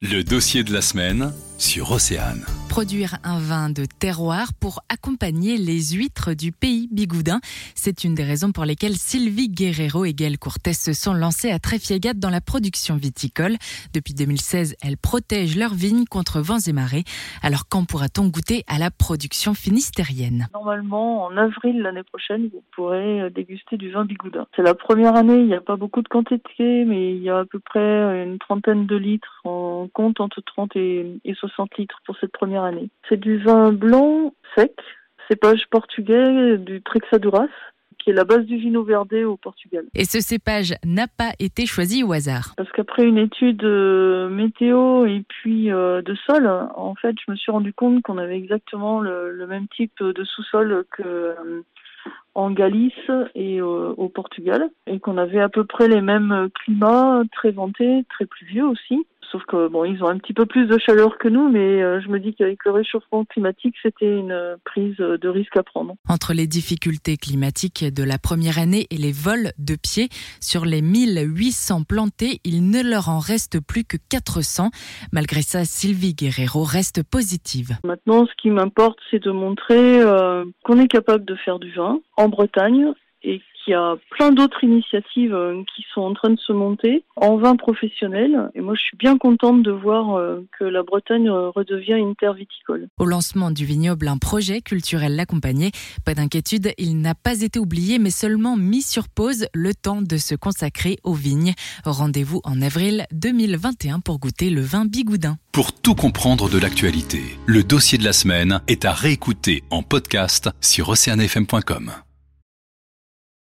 Le dossier de la semaine sur Océane. Produire un vin de terroir pour accompagner les huîtres du pays bigoudin. C'est une des raisons pour lesquelles Sylvie Guerrero et Gaël Courtès se sont lancés à Tréfiegat dans la production viticole. Depuis 2016, elles protègent leurs vignes contre vents et marées. Alors quand pourra-t-on goûter à la production finistérienne? Normalement, en avril l'année prochaine, vous pourrez euh, déguster du vin bigoudin. C'est la première année, il n'y a pas beaucoup de quantité, mais il y a à peu près une trentaine de litres en compte entre 30 et, 60 litres pour cette première année. C'est du vin blanc sec, cépage portugais du Trexaduras qui est la base du vino verde au Portugal. Et ce cépage n'a pas été choisi au hasard Parce qu'après une étude euh, météo et puis euh, de sol, en fait, je me suis rendu compte qu'on avait exactement le, même type de sous-sol que euh, en Galice et au Portugal et qu'on avait à peu près les mêmes climats, très ventés, très pluvieux aussi. Sauf que bon, ils ont un petit peu plus de chaleur que nous, mais euh, je me dis qu'avec le réchauffement climatique, c'était une euh, prise de risque à prendre. Entre les difficultés climatiques de la première année et les vols de pieds, sur les 1800 plantés, il ne leur en reste plus que 400. Malgré ça, Sylvie Guerrero reste positive. Maintenant, ce qui m'importe, c'est de montrer euh, qu'on est capable de faire du vin en Bretagne et qu'il y a plein d'autres initiatives euh, qui sont en train de se monter en vin professionnel. Et moi, je suis bien contente de voir euh, que la Bretagne euh, redevient une terre viticole. Au lancement du vignoble, un projet culturel l'accompagnait. Pas d'inquiétude, il n'a pas été oublié, mais seulement mis sur pause le temps de se consacrer aux vignes. Rendez-vous en avril 2021 pour goûter le vin bigoudin. Pour tout comprendre de l'actualité, le dossier de la semaine est à réécouter en podcast sur oceanfm.com.